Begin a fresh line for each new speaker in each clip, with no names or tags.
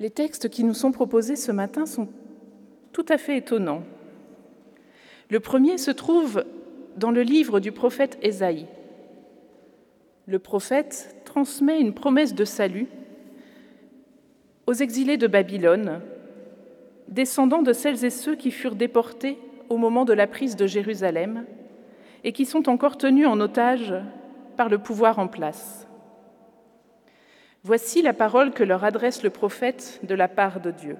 Les textes qui nous sont proposés ce matin sont tout à fait étonnants. Le premier se trouve dans le livre du prophète Ésaïe. Le prophète transmet une promesse de salut aux exilés de Babylone, descendants de celles et ceux qui furent déportés au moment de la prise de Jérusalem et qui sont encore tenus en otage par le pouvoir en place. Voici la parole que leur adresse le prophète de la part de Dieu.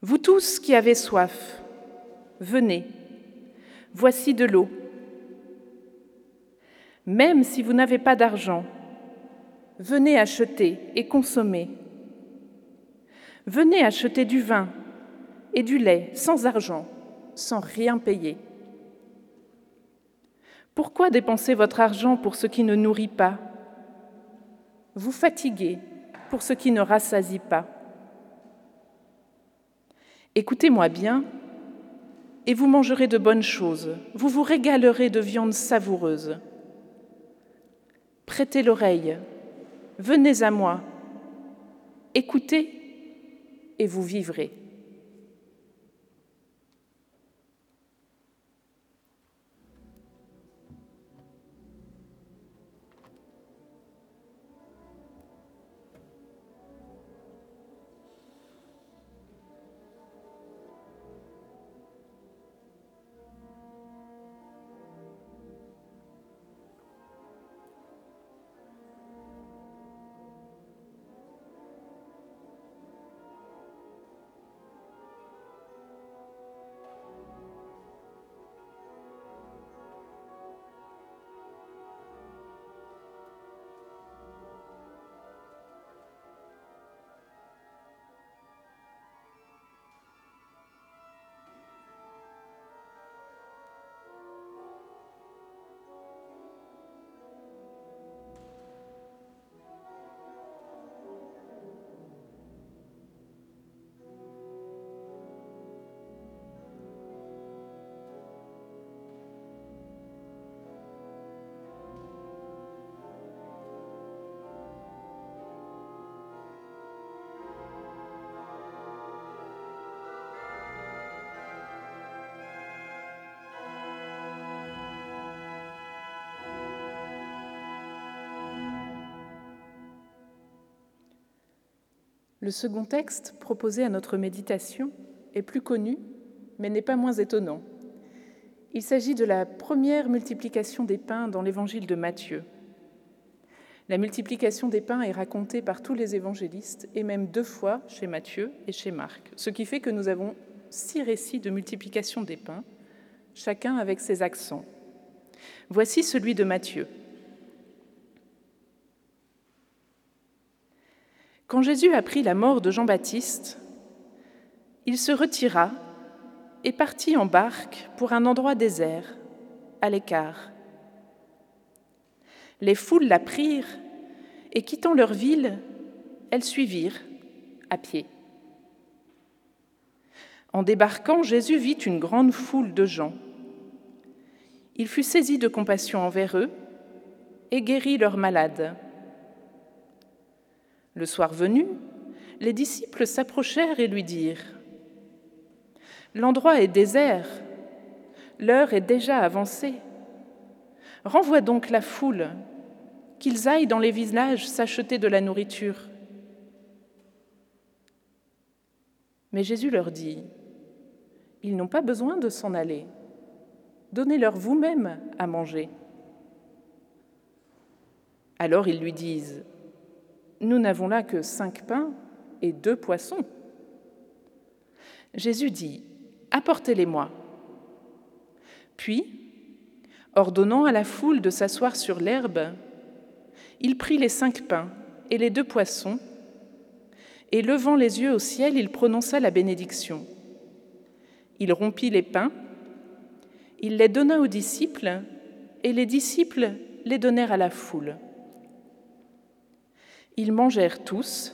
Vous tous qui avez soif, venez, voici de l'eau. Même si vous n'avez pas d'argent, venez acheter et consommer. Venez acheter du vin et du lait sans argent, sans rien payer. Pourquoi dépenser votre argent pour ce qui ne nourrit pas? Vous fatiguez pour ce qui ne rassasie pas. Écoutez-moi bien, et vous mangerez de bonnes choses, vous vous régalerez de viande savoureuse. Prêtez l'oreille, venez à moi, écoutez, et vous vivrez. Le second texte proposé à notre méditation est plus connu, mais n'est pas moins étonnant. Il s'agit de la première multiplication des pains dans l'évangile de Matthieu. La multiplication des pains est racontée par tous les évangélistes et même deux fois chez Matthieu et chez Marc, ce qui fait que nous avons six récits de multiplication des pains, chacun avec ses accents. Voici celui de Matthieu. Quand Jésus apprit la mort de Jean-Baptiste, il se retira et partit en barque pour un endroit désert, à l'écart. Les foules la prirent et quittant leur ville, elles suivirent à pied. En débarquant, Jésus vit une grande foule de gens. Il fut saisi de compassion envers eux et guérit leurs malades. Le soir venu, les disciples s'approchèrent et lui dirent L'endroit est désert, l'heure est déjà avancée. Renvoie donc la foule, qu'ils aillent dans les villages s'acheter de la nourriture. Mais Jésus leur dit Ils n'ont pas besoin de s'en aller. Donnez-leur vous-même à manger. Alors ils lui disent nous n'avons là que cinq pains et deux poissons. Jésus dit, Apportez-les-moi. Puis, ordonnant à la foule de s'asseoir sur l'herbe, il prit les cinq pains et les deux poissons, et levant les yeux au ciel, il prononça la bénédiction. Il rompit les pains, il les donna aux disciples, et les disciples les donnèrent à la foule. Ils mangèrent tous,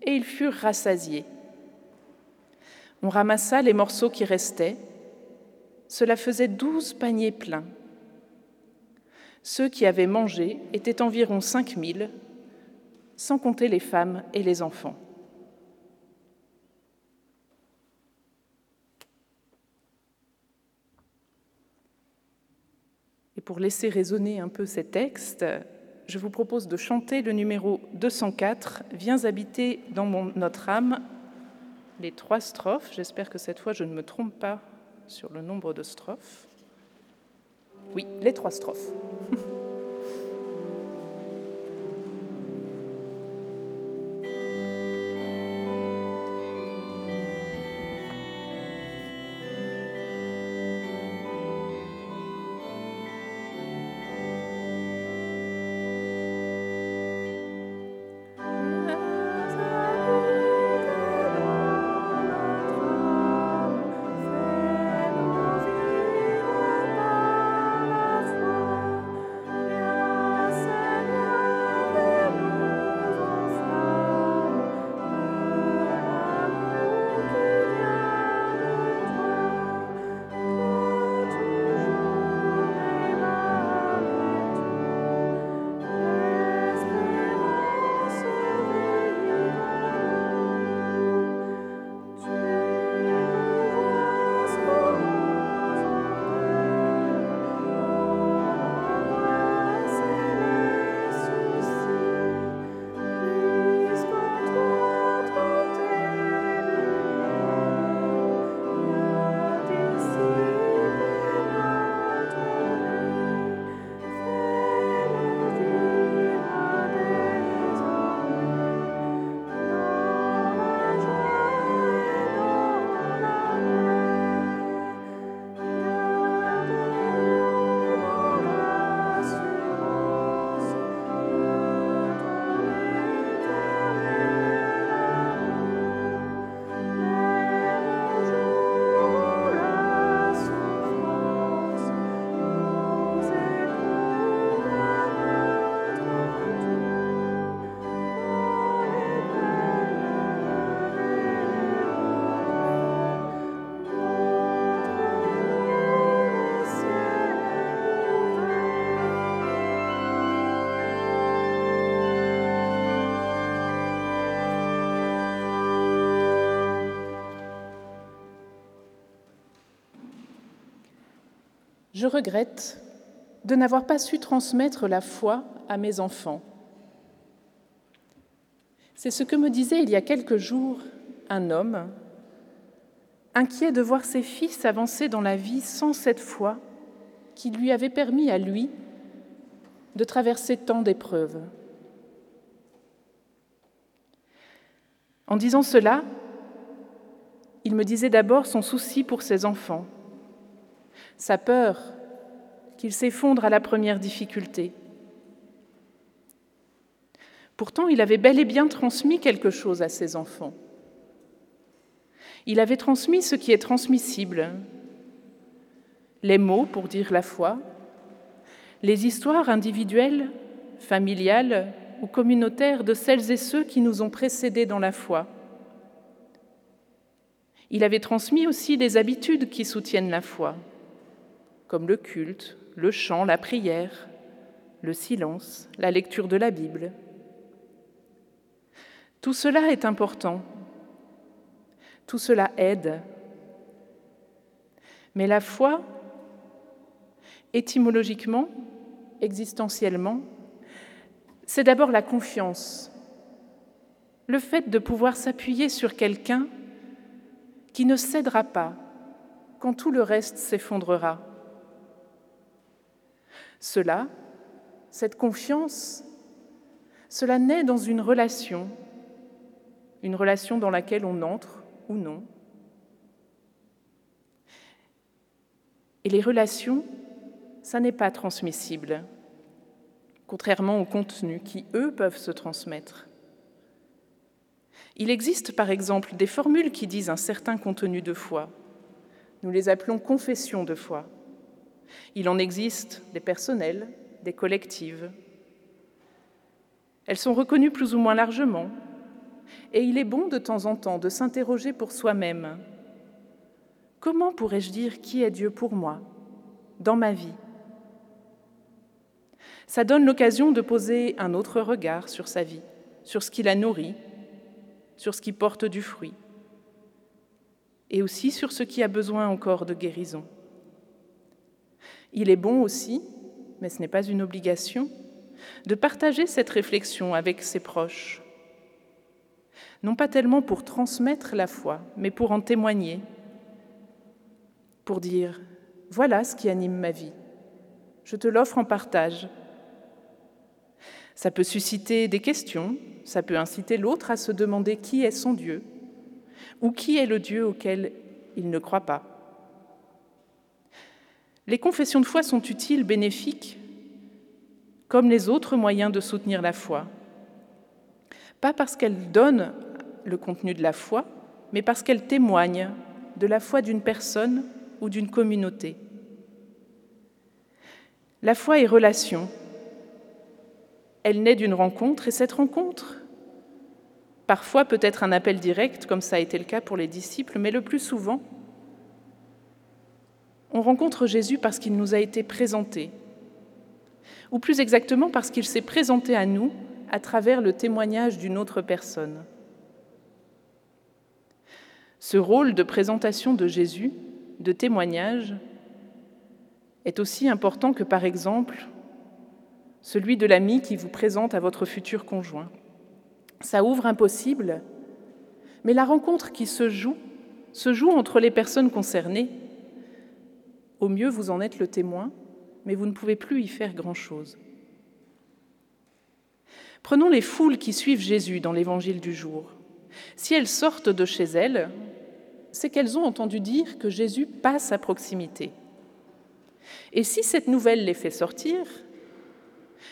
et ils furent rassasiés. On ramassa les morceaux qui restaient. Cela faisait douze paniers pleins. Ceux qui avaient mangé étaient environ cinq mille, sans compter les femmes et les enfants. Et pour laisser résonner un peu ces textes, je vous propose de chanter le numéro 204, Viens habiter dans notre âme, les trois strophes. J'espère que cette fois je ne me trompe pas sur le nombre de strophes. Oui, les trois strophes. Je regrette de n'avoir pas su transmettre la foi à mes enfants. C'est ce que me disait il y a quelques jours un homme, inquiet de voir ses fils avancer dans la vie sans cette foi qui lui avait permis à lui de traverser tant d'épreuves. En disant cela, il me disait d'abord son souci pour ses enfants, sa peur qu'il s'effondre à la première difficulté. Pourtant, il avait bel et bien transmis quelque chose à ses enfants. Il avait transmis ce qui est transmissible, les mots pour dire la foi, les histoires individuelles, familiales ou communautaires de celles et ceux qui nous ont précédés dans la foi. Il avait transmis aussi les habitudes qui soutiennent la foi, comme le culte, le chant, la prière, le silence, la lecture de la Bible. Tout cela est important, tout cela aide, mais la foi, étymologiquement, existentiellement, c'est d'abord la confiance, le fait de pouvoir s'appuyer sur quelqu'un qui ne cédera pas quand tout le reste s'effondrera. Cela, cette confiance, cela naît dans une relation, une relation dans laquelle on entre ou non. Et les relations, ça n'est pas transmissible, contrairement aux contenus qui, eux, peuvent se transmettre. Il existe par exemple des formules qui disent un certain contenu de foi. Nous les appelons confessions de foi. Il en existe des personnelles, des collectives. Elles sont reconnues plus ou moins largement, et il est bon de temps en temps de s'interroger pour soi-même. Comment pourrais-je dire qui est Dieu pour moi, dans ma vie? Ça donne l'occasion de poser un autre regard sur sa vie, sur ce qui la nourrit, sur ce qui porte du fruit, et aussi sur ce qui a besoin encore de guérison. Il est bon aussi, mais ce n'est pas une obligation, de partager cette réflexion avec ses proches, non pas tellement pour transmettre la foi, mais pour en témoigner, pour dire, voilà ce qui anime ma vie, je te l'offre en partage. Ça peut susciter des questions, ça peut inciter l'autre à se demander qui est son Dieu, ou qui est le Dieu auquel il ne croit pas. Les confessions de foi sont utiles, bénéfiques, comme les autres moyens de soutenir la foi. Pas parce qu'elles donnent le contenu de la foi, mais parce qu'elles témoignent de la foi d'une personne ou d'une communauté. La foi est relation. Elle naît d'une rencontre et cette rencontre, parfois peut être un appel direct, comme ça a été le cas pour les disciples, mais le plus souvent, on rencontre Jésus parce qu'il nous a été présenté, ou plus exactement parce qu'il s'est présenté à nous à travers le témoignage d'une autre personne. Ce rôle de présentation de Jésus, de témoignage, est aussi important que, par exemple, celui de l'ami qui vous présente à votre futur conjoint. Ça ouvre un possible, mais la rencontre qui se joue se joue entre les personnes concernées. Au mieux, vous en êtes le témoin, mais vous ne pouvez plus y faire grand-chose. Prenons les foules qui suivent Jésus dans l'évangile du jour. Si elles sortent de chez elles, c'est qu'elles ont entendu dire que Jésus passe à proximité. Et si cette nouvelle les fait sortir,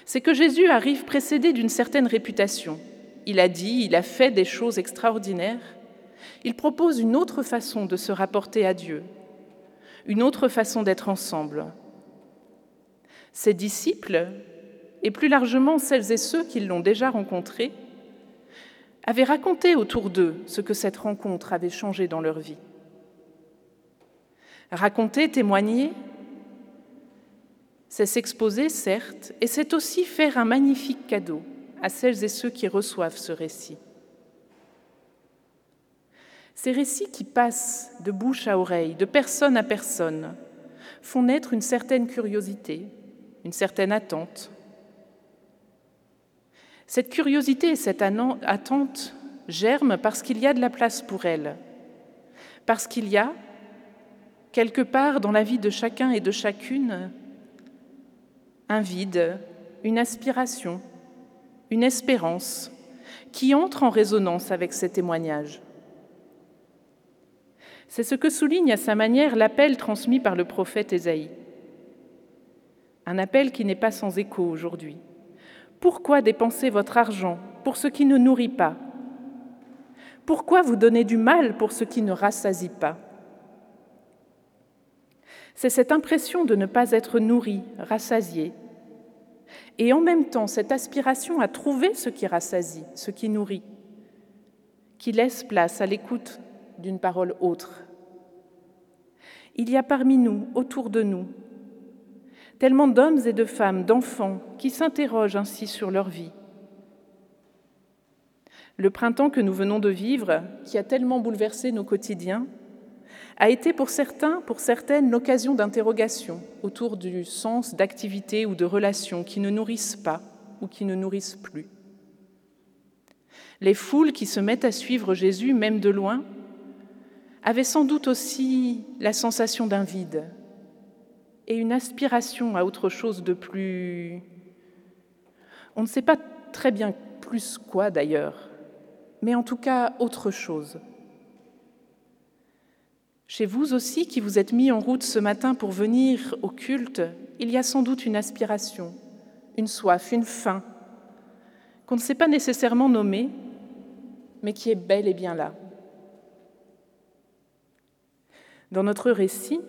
c'est que Jésus arrive précédé d'une certaine réputation. Il a dit, il a fait des choses extraordinaires. Il propose une autre façon de se rapporter à Dieu, une autre façon d'être ensemble. Ses disciples, et plus largement celles et ceux qui l'ont déjà rencontré, avaient raconté autour d'eux ce que cette rencontre avait changé dans leur vie. Raconter, témoigner, c'est s'exposer, certes, et c'est aussi faire un magnifique cadeau à celles et ceux qui reçoivent ce récit. Ces récits qui passent de bouche à oreille, de personne à personne, font naître une certaine curiosité, une certaine attente, cette curiosité et cette attente germent parce qu'il y a de la place pour elle, parce qu'il y a, quelque part dans la vie de chacun et de chacune, un vide, une aspiration, une espérance qui entre en résonance avec ces témoignages. C'est ce que souligne à sa manière l'appel transmis par le prophète Ésaïe. Un appel qui n'est pas sans écho aujourd'hui. Pourquoi dépenser votre argent pour ce qui ne nourrit pas? Pourquoi vous donner du mal pour ce qui ne rassasie pas? C'est cette impression de ne pas être nourri, rassasié, et en même temps cette aspiration à trouver ce qui rassasie, ce qui nourrit, qui laisse place à l'écoute d'une parole autre. Il y a parmi nous, autour de nous, tellement d'hommes et de femmes, d'enfants qui s'interrogent ainsi sur leur vie. Le printemps que nous venons de vivre, qui a tellement bouleversé nos quotidiens, a été pour certains, pour certaines, l'occasion d'interrogation autour du sens d'activités ou de relations qui ne nourrissent pas ou qui ne nourrissent plus. Les foules qui se mettent à suivre Jésus, même de loin, avaient sans doute aussi la sensation d'un vide, et une aspiration à autre chose de plus... On ne sait pas très bien plus quoi d'ailleurs, mais en tout cas autre chose. Chez vous aussi, qui vous êtes mis en route ce matin pour venir au culte, il y a sans doute une aspiration, une soif, une faim, qu'on ne sait pas nécessairement nommer, mais qui est bel et bien là. Dans notre récit,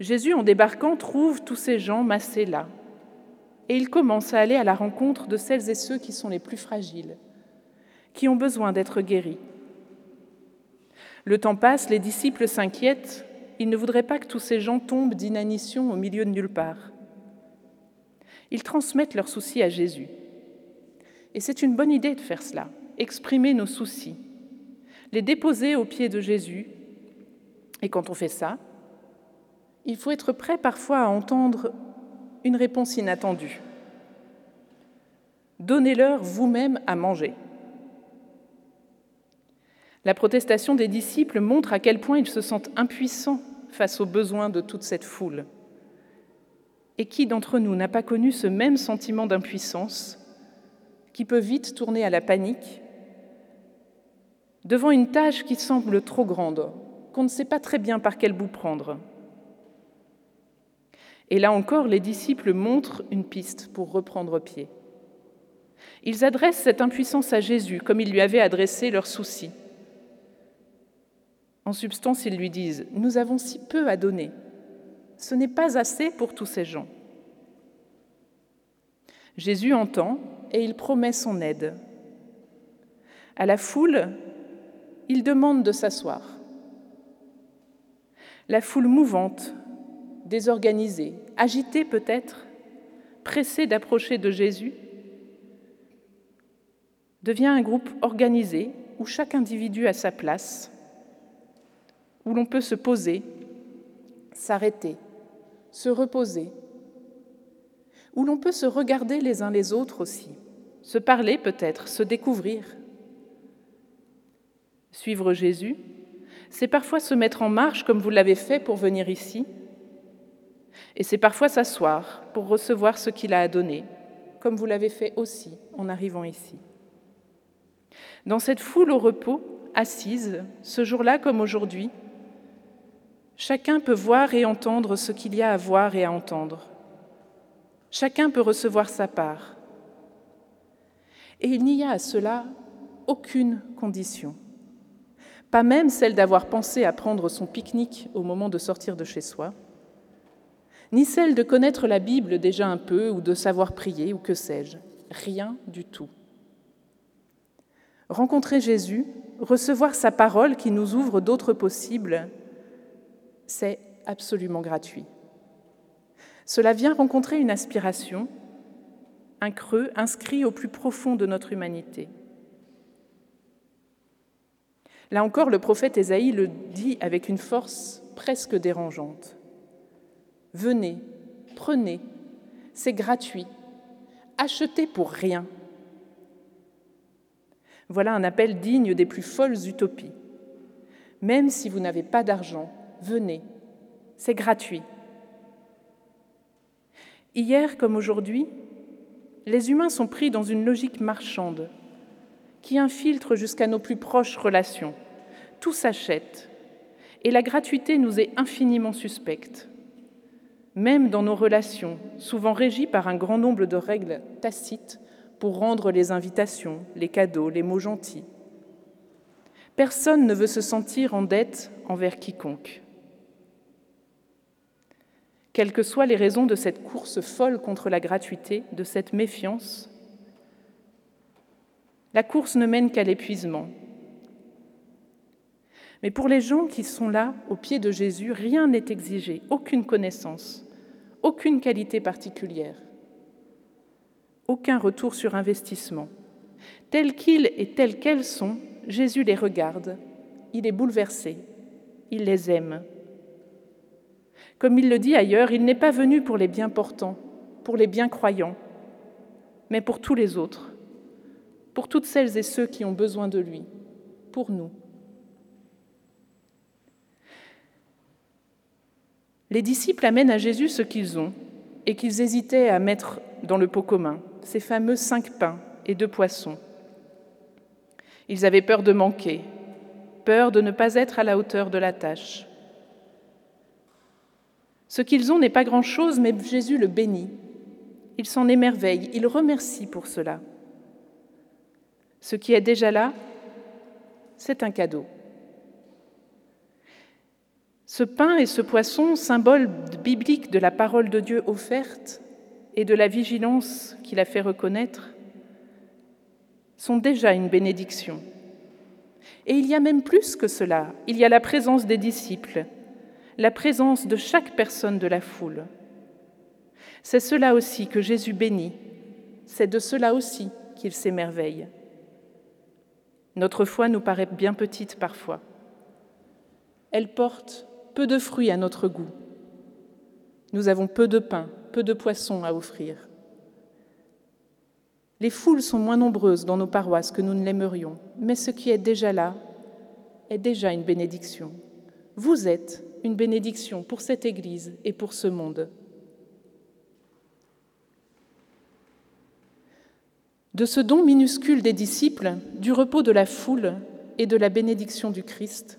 Jésus, en débarquant, trouve tous ces gens massés là. Et il commence à aller à la rencontre de celles et ceux qui sont les plus fragiles, qui ont besoin d'être guéris. Le temps passe, les disciples s'inquiètent, ils ne voudraient pas que tous ces gens tombent d'inanition au milieu de nulle part. Ils transmettent leurs soucis à Jésus. Et c'est une bonne idée de faire cela, exprimer nos soucis, les déposer aux pieds de Jésus. Et quand on fait ça, il faut être prêt parfois à entendre une réponse inattendue. Donnez-leur vous-même à manger. La protestation des disciples montre à quel point ils se sentent impuissants face aux besoins de toute cette foule. Et qui d'entre nous n'a pas connu ce même sentiment d'impuissance qui peut vite tourner à la panique devant une tâche qui semble trop grande, qu'on ne sait pas très bien par quel bout prendre Et là encore, les disciples montrent une piste pour reprendre pied. Ils adressent cette impuissance à Jésus comme ils lui avaient adressé leurs soucis. En substance, ils lui disent, Nous avons si peu à donner. Ce n'est pas assez pour tous ces gens. Jésus entend et il promet son aide. À la foule, il demande de s'asseoir. La foule mouvante, désorganisée, agitée peut-être, pressée d'approcher de Jésus, devient un groupe organisé où chaque individu a sa place, où l'on peut se poser, s'arrêter, se reposer, où l'on peut se regarder les uns les autres aussi, se parler peut-être, se découvrir. Suivre Jésus, c'est parfois se mettre en marche comme vous l'avez fait pour venir ici, et c'est parfois s'asseoir pour recevoir ce qu'il a à donner, comme vous l'avez fait aussi en arrivant ici. Dans cette foule au repos, assise, ce jour-là comme aujourd'hui, chacun peut voir et entendre ce qu'il y a à voir et à entendre. Chacun peut recevoir sa part. Et il n'y a à cela aucune condition, pas même celle d'avoir pensé à prendre son pique-nique au moment de sortir de chez soi, ni celle de connaître la Bible déjà un peu ou de savoir prier ou que sais-je, rien du tout. Rencontrer Jésus, recevoir sa parole qui nous ouvre d'autres possibles, c'est absolument gratuit. Cela vient rencontrer une aspiration, un creux inscrit au plus profond de notre humanité. Là encore, le prophète Ésaïe le dit avec une force presque dérangeante. Venez, prenez, c'est gratuit, achetez pour rien. Voilà un appel digne des plus folles utopies. Même si vous n'avez pas d'argent, venez, c'est gratuit. Hier comme aujourd'hui, les humains sont pris dans une logique marchande qui infiltre jusqu'à nos plus proches relations. Tout s'achète et la gratuité nous est infiniment suspecte. Même dans nos relations, souvent régies par un grand nombre de règles tacites pour rendre les invitations, les cadeaux, les mots gentils. Personne ne veut se sentir en dette envers quiconque. Quelles que soient les raisons de cette course folle contre la gratuité, de cette méfiance, la course ne mène qu'à l'épuisement. Mais pour les gens qui sont là, au pied de Jésus, rien n'est exigé, aucune connaissance, aucune qualité particulière, aucun retour sur investissement. Tels qu'ils et tels qu'elles sont, Jésus les regarde, il est bouleversé, il les aime. Comme il le dit ailleurs, il n'est pas venu pour les bien portants, pour les bien croyants, mais pour tous les autres, pour toutes celles et ceux qui ont besoin de lui, pour nous. Les disciples amènent à Jésus ce qu'ils ont et qu'ils hésitaient à mettre dans le pot commun, ces fameux cinq pains et deux poissons. Ils avaient peur de manquer, peur de ne pas être à la hauteur de la tâche. Ce qu'ils ont n'est pas grand-chose, mais Jésus le bénit. Il s'en émerveille, il remercie pour cela. Ce qui est déjà là, c'est un cadeau. Ce pain et ce poisson, symbole biblique de la parole de Dieu offerte et de la vigilance qu'il a fait reconnaître, sont déjà une bénédiction. Et il y a même plus que cela, il y a la présence des disciples, la présence de chaque personne de la foule. C'est cela aussi que Jésus bénit, c'est de cela aussi qu'il s'émerveille. Notre foi nous paraît bien petite parfois. Elle porte peu de fruits à notre goût. Nous avons peu de pain, peu de poissons à offrir. Les foules sont moins nombreuses dans nos paroisses que nous ne l'aimerions, mais ce qui est déjà là est déjà une bénédiction. Vous êtes une bénédiction pour cette Église et pour ce monde. De ce don minuscule des disciples, du repos de la foule et de la bénédiction du Christ,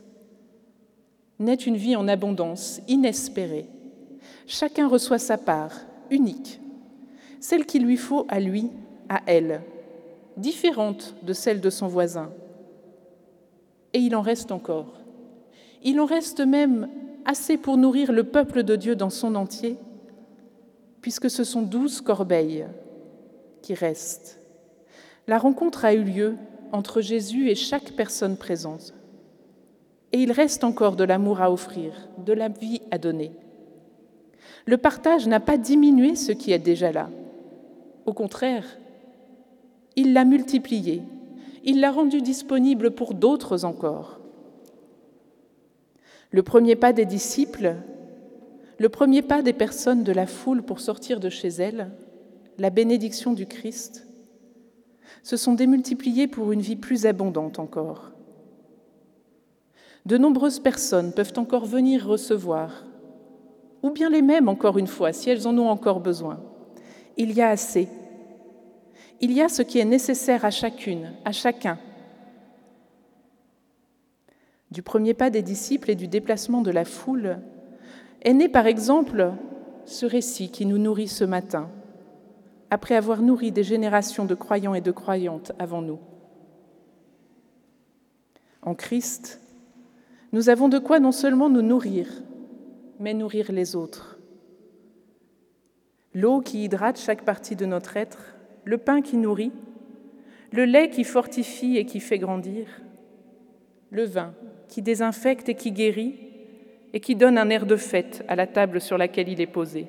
naît une vie en abondance, inespérée. Chacun reçoit sa part, unique, celle qu'il lui faut à lui, à elle, différente de celle de son voisin. Et il en reste encore. Il en reste même assez pour nourrir le peuple de Dieu dans son entier, puisque ce sont douze corbeilles qui restent. La rencontre a eu lieu entre Jésus et chaque personne présente. Et il reste encore de l'amour à offrir, de la vie à donner. Le partage n'a pas diminué ce qui est déjà là. Au contraire, il l'a multiplié, il l'a rendu disponible pour d'autres encore. Le premier pas des disciples, le premier pas des personnes de la foule pour sortir de chez elles, la bénédiction du Christ, se sont démultipliés pour une vie plus abondante encore. De nombreuses personnes peuvent encore venir recevoir, ou bien les mêmes encore une fois, si elles en ont encore besoin. Il y a assez. Il y a ce qui est nécessaire à chacune, à chacun. Du premier pas des disciples et du déplacement de la foule est né par exemple ce récit qui nous nourrit ce matin, après avoir nourri des générations de croyants et de croyantes avant nous. En Christ, nous avons de quoi non seulement nous nourrir, mais nourrir les autres. L'eau qui hydrate chaque partie de notre être, le pain qui nourrit, le lait qui fortifie et qui fait grandir, le vin qui désinfecte et qui guérit et qui donne un air de fête à la table sur laquelle il est posé.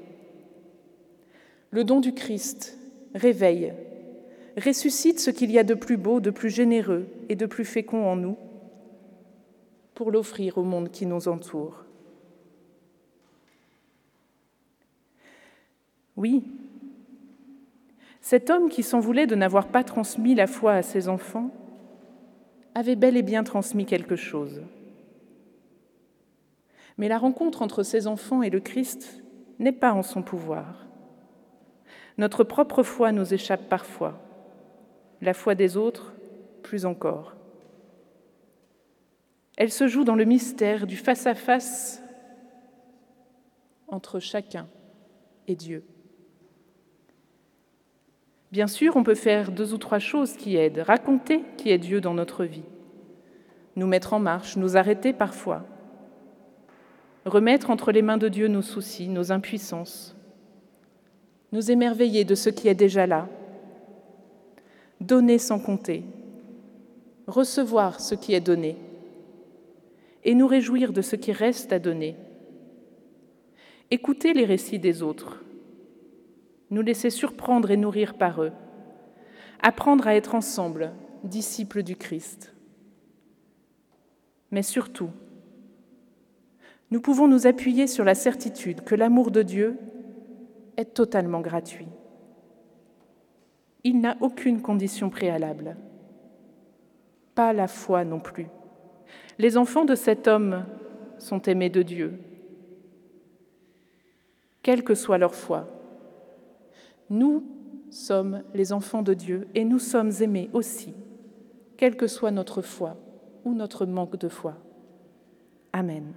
Le don du Christ réveille, ressuscite ce qu'il y a de plus beau, de plus généreux et de plus fécond en nous pour l'offrir au monde qui nous entoure. Oui, cet homme qui s'en voulait de n'avoir pas transmis la foi à ses enfants avait bel et bien transmis quelque chose. Mais la rencontre entre ses enfants et le Christ n'est pas en son pouvoir. Notre propre foi nous échappe parfois, la foi des autres plus encore. Elle se joue dans le mystère du face-à-face entre chacun et Dieu. Bien sûr, on peut faire deux ou trois choses qui aident. Raconter qui est Dieu dans notre vie, nous mettre en marche, nous arrêter parfois, remettre entre les mains de Dieu nos soucis, nos impuissances, nous émerveiller de ce qui est déjà là, donner sans compter, recevoir ce qui est donné, et nous réjouir de ce qui reste à donner, écouter les récits des autres, nous laisser surprendre et nourrir par eux, apprendre à être ensemble, disciples du Christ. Mais surtout, nous pouvons nous appuyer sur la certitude que l'amour de Dieu est totalement gratuit. Il n'a aucune condition préalable, pas la foi non plus. Les enfants de cet homme sont aimés de Dieu, quelle que soit leur foi. Nous sommes les enfants de Dieu et nous sommes aimés aussi, quelle que soit notre foi ou notre manque de foi. Amen.